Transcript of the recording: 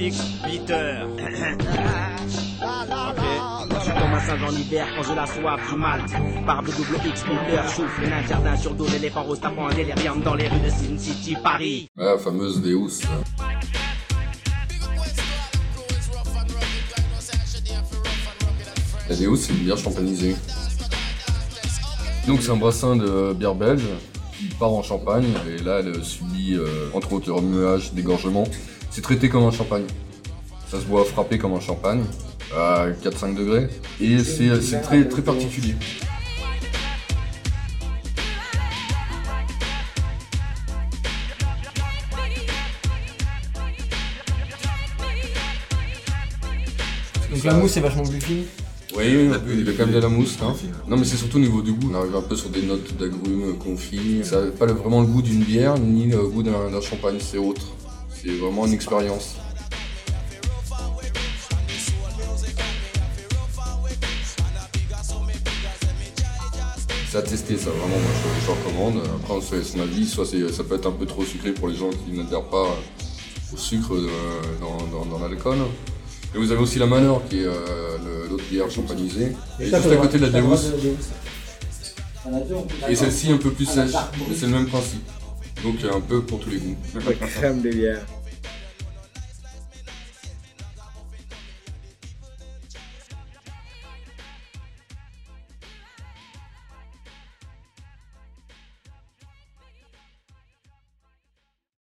X suis comme un singe en hiver quand je la soif du mal. Barbe double X Bitter, chouffe, un jardin sur dos, l'éléphant rose tapant un délirium dans les rues de Sin City, Paris. La fameuse Deus. La Deus, c'est une bière champanisée. Donc c'est un brassin de bière belge qui part en Champagne et là elle subit euh, entre autres remuage, dégorgement. C'est traité comme un champagne. Ça se boit frappé comme un champagne à 4-5 degrés et c'est c'est très très particulier. Donc la mousse est vachement plus fine. Oui, oui, il y a quand même de la mousse. Hein. Non, mais c'est surtout au niveau du goût. On arrive un peu sur des notes d'agrumes confits. Ça n'a pas vraiment le goût d'une bière, ni le goût d'un d'un champagne, c'est autre. C'est vraiment une expérience. C'est à tester ça, vraiment, moi je, je recommande. Après on se fait son avis, soit ça peut être un peu trop sucré pour les gens qui n'adhèrent pas au sucre euh, dans, dans- dans l'alcool. Et vous avez aussi la Manor qui est euh, l'autre bière champanisée. Et juste à côté de la Deus. Et celle-ci un peu plus sèche, mais c'est le même principe. Donc un peu pour tous les goûts. Crème de bière.